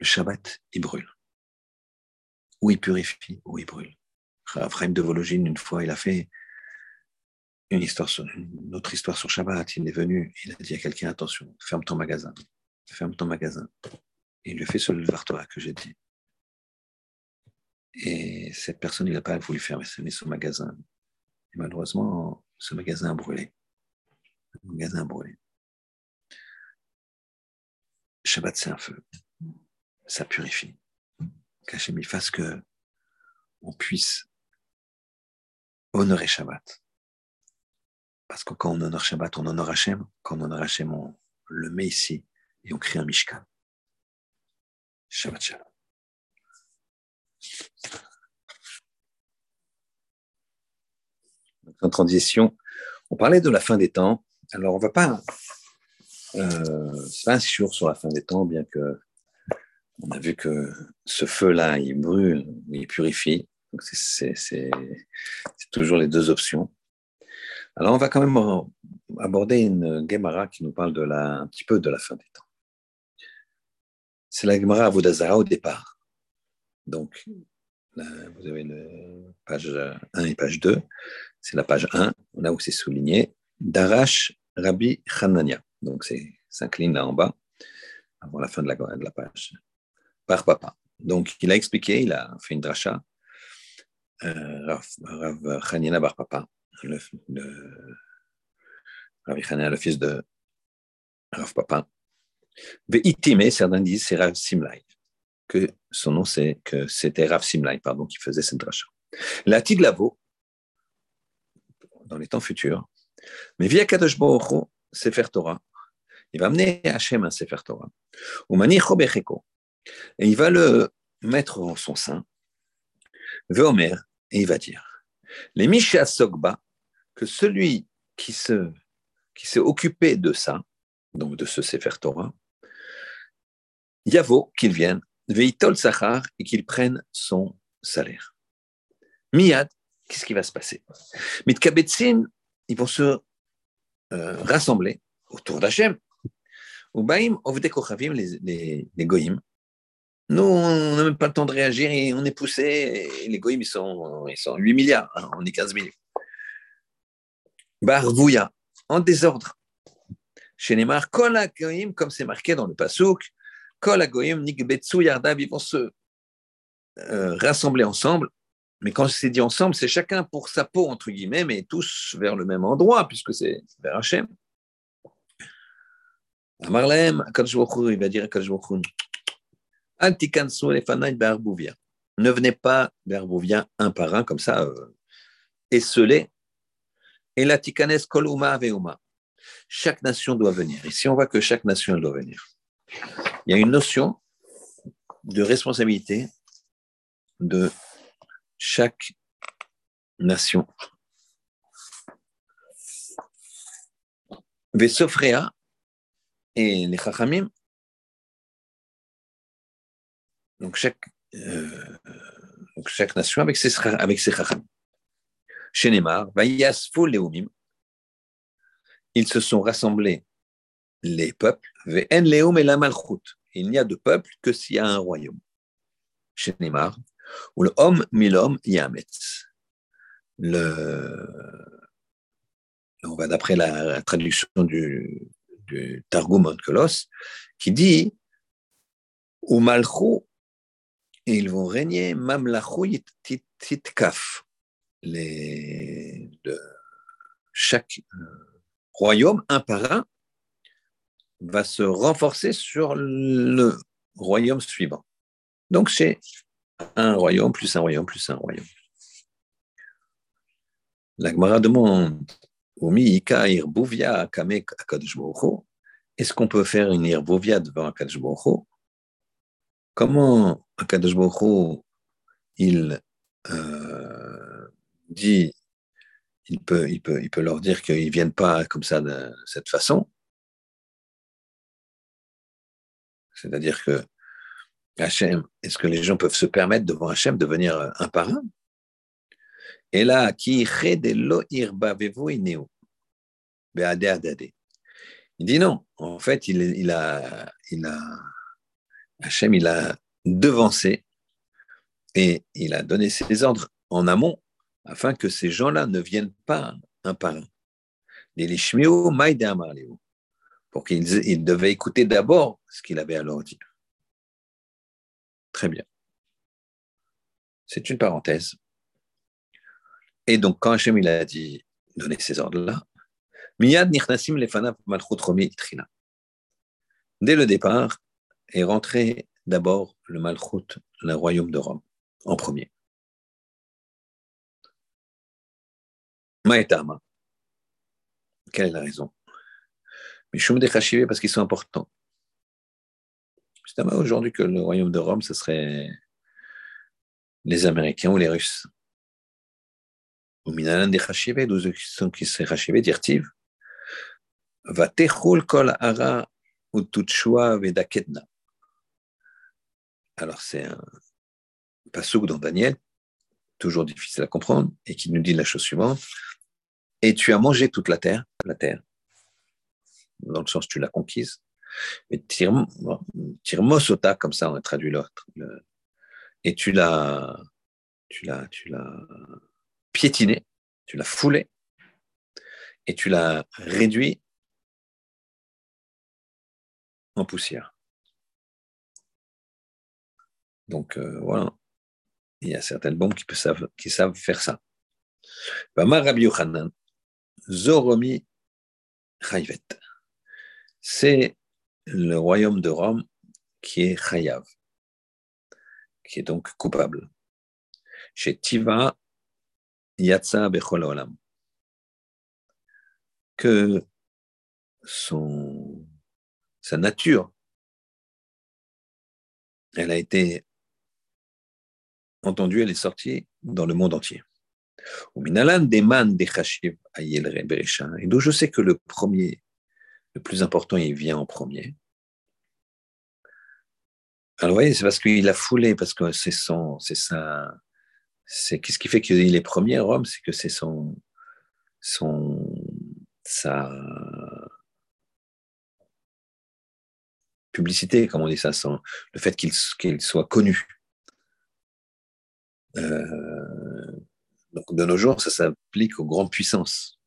Le Shabbat, il brûle. Ou il purifie, ou il brûle. Raphaël de Vologine, une fois, il a fait une, histoire sur, une autre histoire sur Shabbat. Il est venu, il a dit à quelqu'un attention, ferme ton magasin, ferme ton magasin. Il le fait le Vartora que j'ai dit. Et cette personne, il n'a pas voulu fermer son magasin. Et malheureusement, ce magasin a brûlé. Le magasin a brûlé. Shabbat, c'est un feu. Ça purifie. Qu'Hachem fasse que on puisse honorer Shabbat. Parce que quand on honore Shabbat, on honore Hachem. Quand on honore Hachem, on le met ici et on crée un Mishkan. En transition, on parlait de la fin des temps. Alors, on ne va pas. Euh, c'est sur la fin des temps, bien que on a vu que ce feu-là, il brûle, il purifie. C'est toujours les deux options. Alors, on va quand même aborder une Gemara qui nous parle un petit peu de la fin des temps. C'est la Gemara Avodazara au départ. Donc, vous avez le page 1 et page 2. C'est la page 1, là où c'est souligné. Darash Rabbi Hanania. Donc, c'est s'incline là en bas, avant la fin de la, de la page. Par papa. Donc, il a expliqué, il a fait une dracha. Euh, Rav, Hanania Bar Papa le, Rav le fils de Rav Papa. Ve'itime, certains disent c'est Rav Simlai, que son nom c'est que c'était Rav Simlai, pardon, qui faisait cette dracha. La Tiglavo, dans les temps futurs, mais via Kadosh Sefer Torah, il va amener Hachem un Sefer Torah, et il va le mettre en son sein, Veomer, et il va dire, les Misha Sogba, que celui qui se qui s'est occupé de ça, donc de ce Sefer Torah, Yavo, qu'il vienne, Veitol Sachar, et qu'il prenne son salaire. Miyad, qu'est-ce qui va se passer? Mitkabetzin, ils vont se euh, rassembler autour d'Hachem. Ou Baïm, Ovde Kochavim, les, les, les. Nous, on n'a même pas le temps de réagir et on est poussé. Les Goïm, ils sont, ils sont 8 milliards. Hein, on est 15 millions. Barvouya, en désordre. Chez Goïm, comme c'est marqué dans le Pasouk, Kol Goïm, Nikbetsu Yardab, ils vont se euh, rassembler ensemble mais quand c'est dit ensemble, c'est chacun pour sa peau, entre guillemets, mais tous vers le même endroit, puisque c'est vers Hachem. Amarlem, il va dire à ne venez pas vers Bouvia un par un, comme ça, euh, esselé. Et la tikanes koluma veuma. Chaque nation doit venir. Ici, on voit que chaque nation doit venir. Il y a une notion de responsabilité de chaque nation. Vesofrea et les Chachamim, donc chaque, euh, donc chaque nation avec ses, avec ses Chachamim. Chez Neymar, Leumim, ils se sont rassemblés, les peuples, Ve'en Leum et la Malchut. Il n'y a de peuple que s'il y a un royaume. Chez Neymar, ou le homme milom yametz. Le, on va d'après la traduction du, du Targum qui dit ou malchou, ils vont régner mamlachou titkaf. Les, de chaque euh, royaume, un par un, va se renforcer sur le royaume suivant. Donc, c'est un royaume, plus un royaume, plus un royaume. La Gemara demande est-ce qu'on peut faire une Irbouvia devant Akadosh Comment Akadosh il euh, dit, il peut, il, peut, il peut leur dire qu'ils ne viennent pas comme ça de cette façon? C'est-à-dire que Hachem, est-ce que les gens peuvent se permettre devant Hachem de venir un par un? Et là, qui il dit non. En fait, il, a, il Hachem, il a devancé et il a donné ses ordres en amont afin que ces gens-là ne viennent pas un par. Pour qu'ils devaient écouter d'abord ce qu'il avait à leur dire. Très bien. C'est une parenthèse. Et donc, quand Hachem il a dit donner ces ordres-là. Dès le départ, est rentré d'abord le Malchut, le royaume de Rome, en premier. Maetama. Quelle est la raison? Mishum de parce qu'ils sont importants aujourd'hui que le royaume de Rome, ce serait les Américains ou les Russes. Ou minalan des Chashivé, d'où sont qui seraient Chashivé, dirtiv. Va kol ara ou vedaketna. Alors, c'est un pasouk dans Daniel, toujours difficile à comprendre, et qui nous dit la chose suivante. Et tu as mangé toute la terre, la terre, dans le sens tu l'as conquise, et tirmosota, comme ça on a traduit l'autre. Et tu l'as, tu l'as, tu l'as piétiné, tu l'as foulé, et tu l'as réduit en poussière. Donc euh, voilà, il y a certaines bombes qui, peuvent, qui savent faire ça. Zoromi Chayvet. C'est le royaume de Rome qui est Chayav, qui est donc coupable. Chez Tiva, Yatsa Bechol Olam. Que son, sa nature, elle a été entendue, elle est sortie dans le monde entier. Et d'où je sais que le premier le plus important, il vient en premier. Alors, vous voyez, c'est parce qu'il a foulé, parce que c'est son, c'est ça, c'est qu'est-ce qui fait qu'il est premier Rome, c'est que c'est son, son, sa, publicité, comme on dit ça, sans le fait qu'il soit connu. Euh, de nos jours, ça s'applique aux grandes puissances.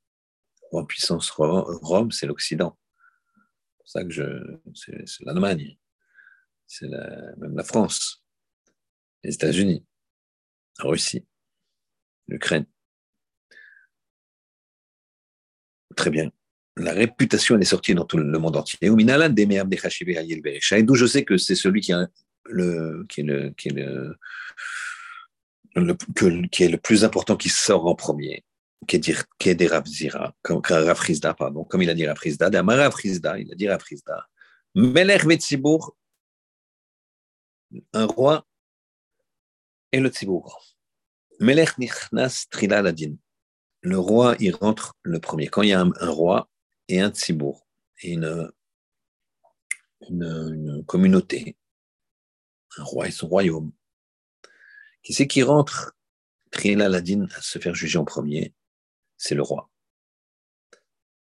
Grande puissance Rome, c'est l'Occident. Ça que je, c'est l'Allemagne, c'est même la France, les États-Unis, la Russie, l'Ukraine. Très bien. La réputation, elle est sortie dans tout le monde entier. D'où je sais que c'est celui qui, le, qui est le, qui est le, qui est le plus important qui sort en premier, est, des Ravzira, comme Ravrizda, pardon, comme il a dit Ravrizda, Ravrizda, il a dit Ravrizda. Melech Vetzibour, un roi et le Tzibour. Melech Nichnas Trila Ladin. Le roi, il rentre le premier. Quand il y a un, roi et un Tzibour, et une, une communauté, un roi et son royaume, qui c'est qui rentre Trila Ladin à se faire juger en premier? C'est le roi.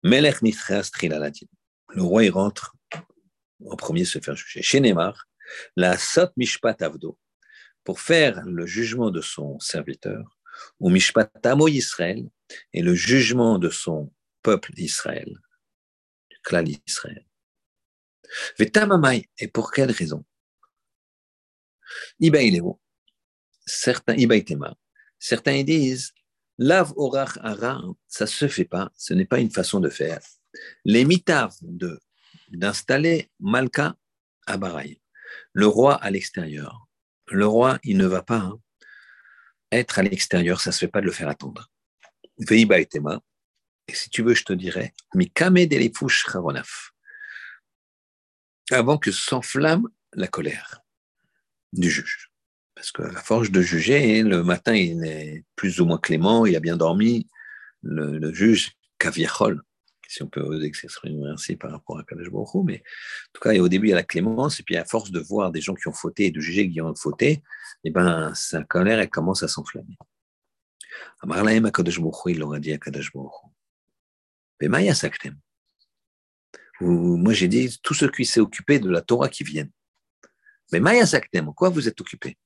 Le roi, il rentre en premier se faire juger. Chez Neymar, la Sot Mishpat Avdo, pour faire le jugement de son serviteur, ou Mishpat Amo Israël, et le jugement de son peuple Israël, du clan Israël. Vetamamai, et pour quelle raison? Iba certains, certains disent, Lav orach ara, ça se fait pas, ce n'est pas une façon de faire. Les mitav de d'installer Malka à Baraï, le roi à l'extérieur. Le roi, il ne va pas hein, être à l'extérieur, ça se fait pas de le faire attendre. Et si tu veux, je te dirais, avant que s'enflamme la colère du juge. Parce que force de juger, le matin, il est plus ou moins clément, il a bien dormi. Le, juge, Kaviachol, si on peut s'exprimer ainsi par rapport à Kadesh mais en tout cas, au début, il y a la clémence, et puis à force de voir des gens qui ont fauté et de juger qui ont fauté, eh ben, sa colère, elle commence à s'enflammer. Amarlaem Kadesh il l'aura dit à Kadesh Mais Maya Saktem. Moi, j'ai dit, tous ceux qui s'est occupé de la Torah qui viennent. Mais Maya Saktem, quoi vous êtes occupé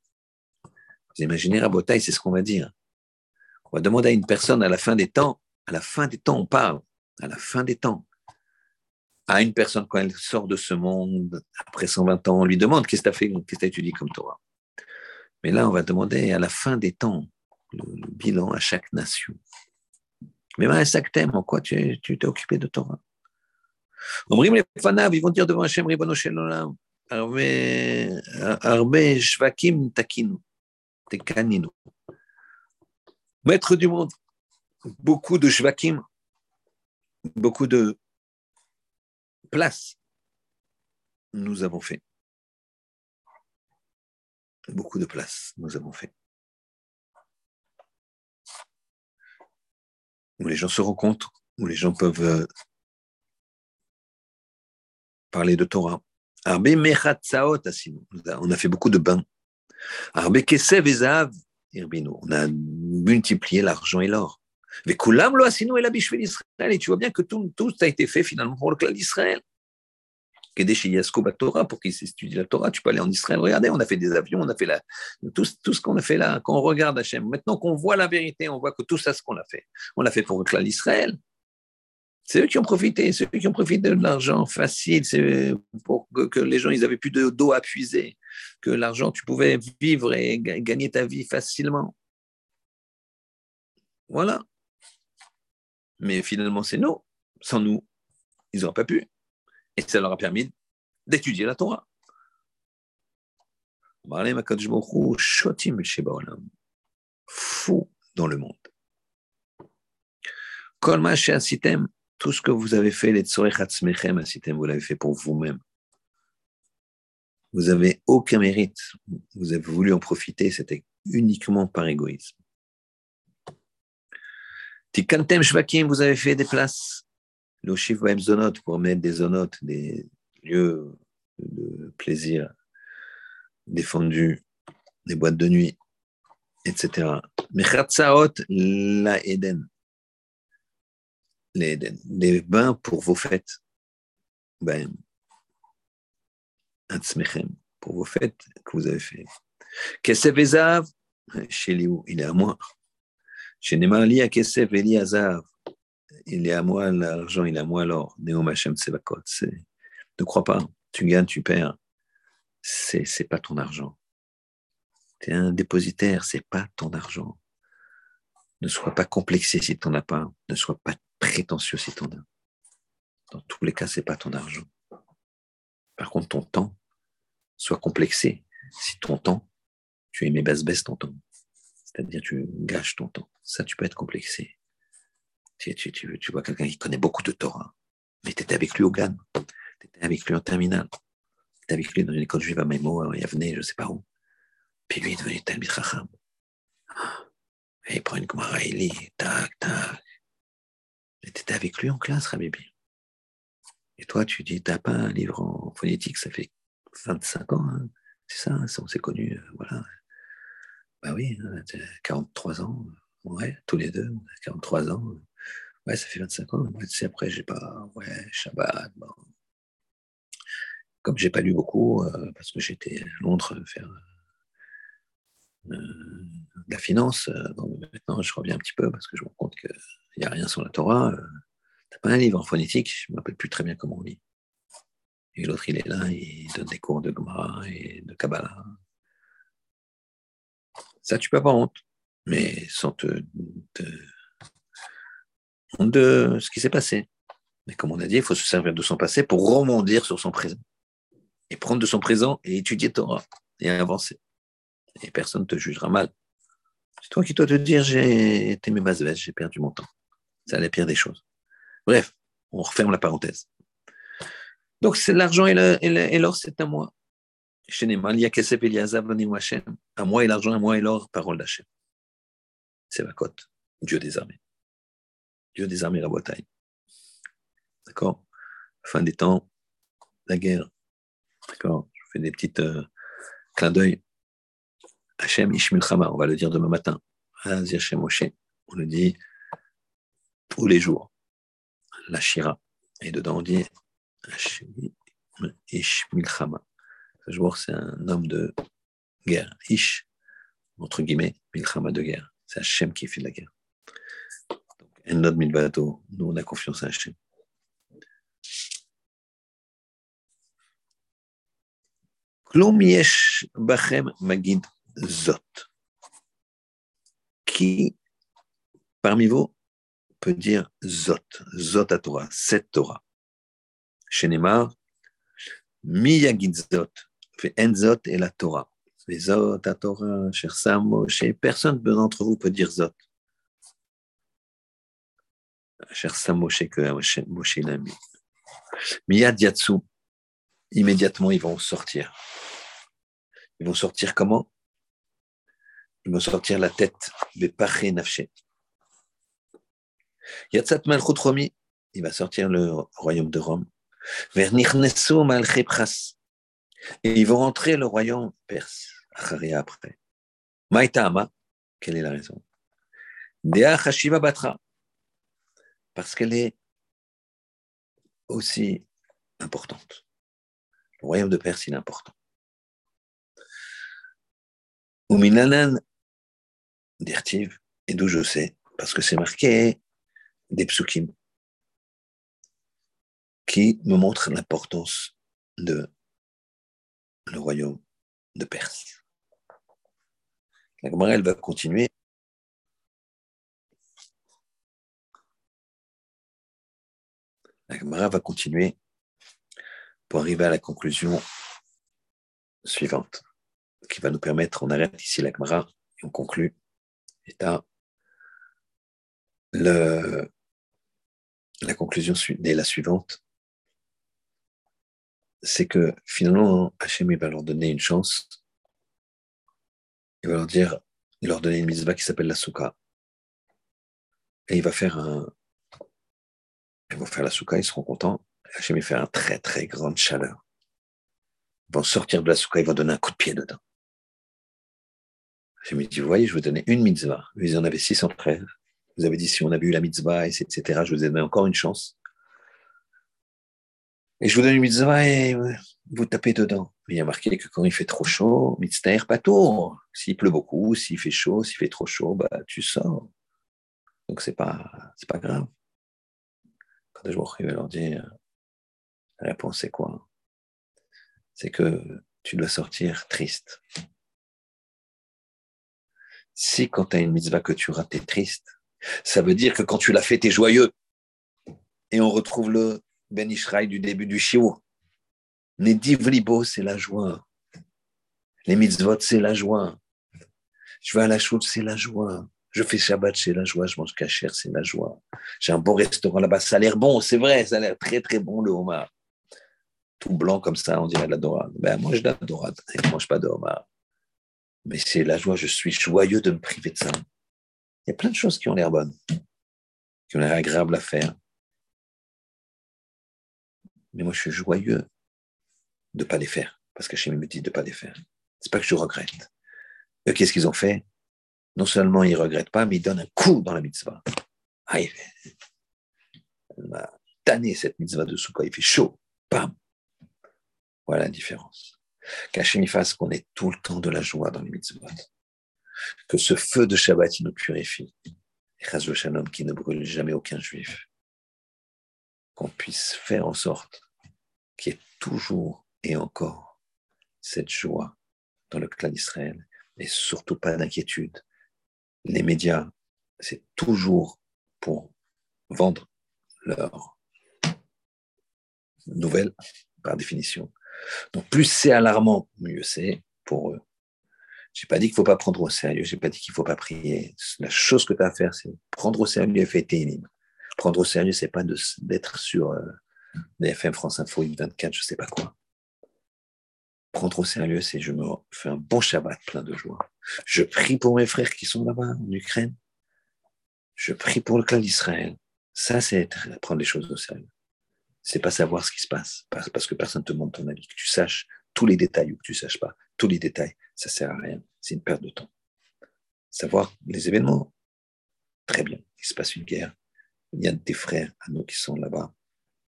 vous imaginez, Rabotaï, c'est ce qu'on va dire. On va demander à une personne à la fin des temps, à la fin des temps, on parle, à la fin des temps, à une personne quand elle sort de ce monde, après 120 ans, on lui demande qu'est-ce que tu as fait, qu'est-ce que tu as étudié comme Torah? Mais là, on va demander à la fin des temps le, bilan à chaque nation. Mais chaque thème, en quoi tu t'es occupé de Torah? Ils vont dire devant Hachem Ribono Shalom, Arbe Shvakim Takinu. Maître du monde, beaucoup de shvakim, beaucoup de places nous avons fait. Beaucoup de places nous avons fait. Où les gens se rencontrent, où les gens peuvent euh, parler de Torah. On a fait beaucoup de bains on a multiplié l'argent et l'or. Et tu vois bien que tout, tout a été fait finalement pour le clan d'Israël. Pour qu'ils étudient la Torah, tu peux aller en Israël. Regardez, on a fait des avions, on a fait tout, tout ce qu'on a fait là. Quand on regarde Hachem, maintenant qu'on voit la vérité, on voit que tout ça, ce qu'on a fait, on l'a fait pour le clan d'Israël. C'est eux qui ont profité, c'est eux qui ont profité de l'argent facile, c'est pour que, les gens ils avaient plus d'eau à puiser, que l'argent tu pouvais vivre et gagner ta vie facilement. Voilà. Mais finalement, c'est nous. Sans nous, ils n'auraient pas pu. Et ça leur a permis d'étudier la Torah. Fou dans le monde tout ce que vous avez fait, les vous l'avez fait pour vous-même. Vous n'avez aucun mérite. Vous avez voulu en profiter, c'était uniquement par égoïsme. Tikantem Shvakim, vous avez fait des places. Le Baim Zonot pour mettre des zonotes, des lieux de plaisir défendus, des boîtes de nuit, etc. Mechatsaot la Eden les, bains pour vos fêtes. Ben, pour vos fêtes que vous avez fait. Kesef Ezav, chez Liu, il est à moi. Chez Nemali à Kesef Eli Azav, il est à moi l'argent, il est à moi l'or. Neom Hashem Tsevakot. Ne crois pas, tu gagnes, tu perds. C'est, c'est pas ton argent. Tu es un dépositaire, c'est pas ton argent. Ne sois pas complexé si tu n'en as pas. Ne sois pas prétentieux tu en as. Dans tous les cas, c'est pas ton argent. Par contre, ton temps, sois complexé. Si ton temps, tu aimais basse-baisse ton temps. C'est-à-dire, tu gâches ton temps. Ça, tu peux être complexé. Tu, tu, tu, vois quelqu'un qui connaît beaucoup de Torah, mais tu étais avec lui au GAN, tu étais avec lui en terminale, tu étais avec lui dans une école juive à Maïmo, à Yavne, je ne sais pas où. Puis lui, est devenu Talmid Chacham. Et il prend une Gemara, il lit, tac, tac. Et tu étais avec lui en classe, Rabibi. Et toi, tu dis, t'as pas un livre en phonétique, ça fait 25 ans, hein. c'est ça, on s'est connus, euh, voilà. Bah oui, 43 hein, ans, ouais, tous les deux, 43 ans. Ouais, ça fait 25 ans. Ouais, tu sais, après, j'ai pas, ouais, Shabbat, bon. Comme j'ai pas lu beaucoup, euh, parce que j'étais à Londres faire euh, de la finance, maintenant je reviens un petit peu parce que je me rends compte qu'il n'y a rien sur la Torah. T'as pas un livre en phonétique, je ne me rappelle plus très bien comment on lit. Et l'autre, il est là, il donne des cours de Gemara et de Kabbalah. Ça, tu peux avoir honte, mais sans te, de ce qui s'est passé. Mais comme on a dit, il faut se servir de son passé pour rebondir sur son présent. Et prendre de son présent et étudier Torah et avancer. Et personne ne te jugera mal. C'est toi qui dois te dire j'ai été mes j'ai perdu mon temps. C'est la pire des choses. Bref, on referme la parenthèse. Donc, c'est l'argent et l'or, c'est à moi. À moi et l'argent, à moi et l'or, parole d'Hachem. C'est la cote, Dieu des armées. Dieu des armées, la bataille. D'accord? Fin des temps, la guerre. D'accord? Je fais des petites euh, clins d'œil. Hachem Ishmil Chama, on va le dire demain matin. Hachem Moshe. On le dit tous les jours la Shira. Et dedans, on dit Ish Milchama. Je vois c'est un homme de guerre. Ish, entre guillemets, Milchama de guerre. C'est Hachem qui fait de la guerre. Donc, en Milvato, nous, on a confiance à Hachem. Klum yesh bachem magid zot. Qui, parmi vous, peut dire Zot, Zot à Torah, cette Torah. Chez Neymar, Miyagid Zot, fait Enzot et la Torah. Zot à Torah, cher Sam, personne d'entre vous peut dire Zot. Cher Sam Moshe, que Moshe l'a mis. Miyad Yatsu, immédiatement ils vont sortir. Ils vont sortir comment? Ils vont sortir la tête, de. Yatzat Malchut Romi, il va sortir le royaume de Rome. Et ils vont rentrer le royaume perse, après. Maïtama, quelle est la raison? Dea Hashiva Batra. Parce qu'elle est aussi importante. Le royaume de Perse, il est important. Uminanan d'Ertiv, et d'où je sais, parce que c'est marqué des psukim qui me montrent l'importance de le royaume de Perse. La Gemara, elle va continuer. La Gemara va continuer pour arriver à la conclusion suivante, qui va nous permettre, on arrête ici la Gemara et on conclut. Et la conclusion est la suivante c'est que finalement, Hachem va leur donner une chance. Il va leur dire, il leur donner une mitzvah qui s'appelle la souka. Et il va faire un. Ils vont faire la souka, ils seront contents. Hachem va faire un très très grande chaleur. Ils vont sortir de la souka, ils vont donner un coup de pied dedans. Hachem dit, vous voyez, je vous donner une mitzvah. Vous en avez 613. Vous avez dit, si on avait eu la mitzvah, etc., je vous ai donné encore une chance. Et je vous donne une mitzvah et vous tapez dedans. il y a marqué que quand il fait trop chaud, pas patour. S'il pleut beaucoup, s'il fait chaud, s'il fait trop chaud, bah, tu sors. Donc, c'est pas, c'est pas grave. Quand je vais leur dire, la réponse, c'est quoi? C'est que tu dois sortir triste. Si quand tu as une mitzvah que tu rates, tu triste, ça veut dire que quand tu l'as fait, tu es joyeux. Et on retrouve le Ben Ishraï du début du Shiur. Nediv Libo, c'est la joie. Les mitzvot, c'est la joie. Je vais à la chouche, c'est la joie. Je fais Shabbat, c'est la joie. Je mange kasher, c'est la joie. J'ai un bon restaurant là-bas. Ça a l'air bon, c'est vrai. Ça a l'air très, très bon, le homard. Tout blanc comme ça, on dirait de la dorade. Ben, moi, je la dorade. Ne mange pas de homard. Mais c'est la joie. Je suis joyeux de me priver de ça. Il y a plein de choses qui ont l'air bonnes, qui ont l'air agréables à faire. Mais moi, je suis joyeux de ne pas les faire, parce que chez me dit de ne pas les faire. C'est pas que je regrette. qu'est-ce qu'ils ont fait? Non seulement ils ne regrettent pas, mais ils donnent un coup dans la mitzvah. Ah, il m'a tanné cette mitzvah de Souka, il fait chaud. Bam Voilà la différence. Qu'Hachem fasse qu'on ait tout le temps de la joie dans les mitzvahs que ce feu de Shabbat nous purifie. Et Shalom qui ne brûle jamais aucun juif. Qu'on puisse faire en sorte qu'il y ait toujours et encore cette joie dans le clan d'Israël et surtout pas d'inquiétude. Les médias, c'est toujours pour vendre leurs nouvelles, par définition. Donc plus c'est alarmant, mieux c'est pour eux. Je n'ai pas dit qu'il ne faut pas prendre au sérieux, je n'ai pas dit qu'il ne faut pas prier. La chose que tu as à faire, c'est prendre au sérieux et faire tes Prendre au sérieux, ce n'est pas d'être sur euh, FM France Info 24, je ne sais pas quoi. Prendre au sérieux, c'est je me fais un bon Shabbat plein de joie. Je prie pour mes frères qui sont là-bas en Ukraine. Je prie pour le clan d'Israël. Ça, c'est prendre les choses au sérieux. C'est pas savoir ce qui se passe, parce que personne ne te montre ton avis, que tu saches tous les détails ou que tu ne saches pas tous les détails, ça sert à rien. C'est une perte de temps. Savoir les événements, très bien. Il se passe une guerre. Il y a des frères à nous qui sont là-bas.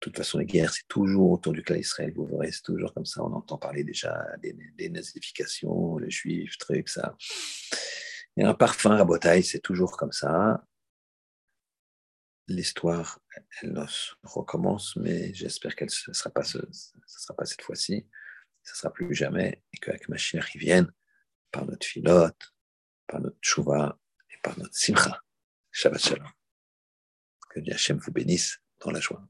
De toute façon, les guerres, c'est toujours autour du clan Israël. Vous verrez, c'est toujours comme ça. On entend parler déjà des, nazifications, les juifs, trucs, ça. Il y a un parfum à bataille, c'est toujours comme ça. L'histoire, elle, recommence, mais j'espère qu'elle ne sera, pas, sera pas cette fois-ci ce ne sera plus jamais, et qu'avec Mashiach, il vienne par notre filote, par notre chouva et par notre simcha. Shabbat shalom. Que Dieu vous bénisse dans la joie.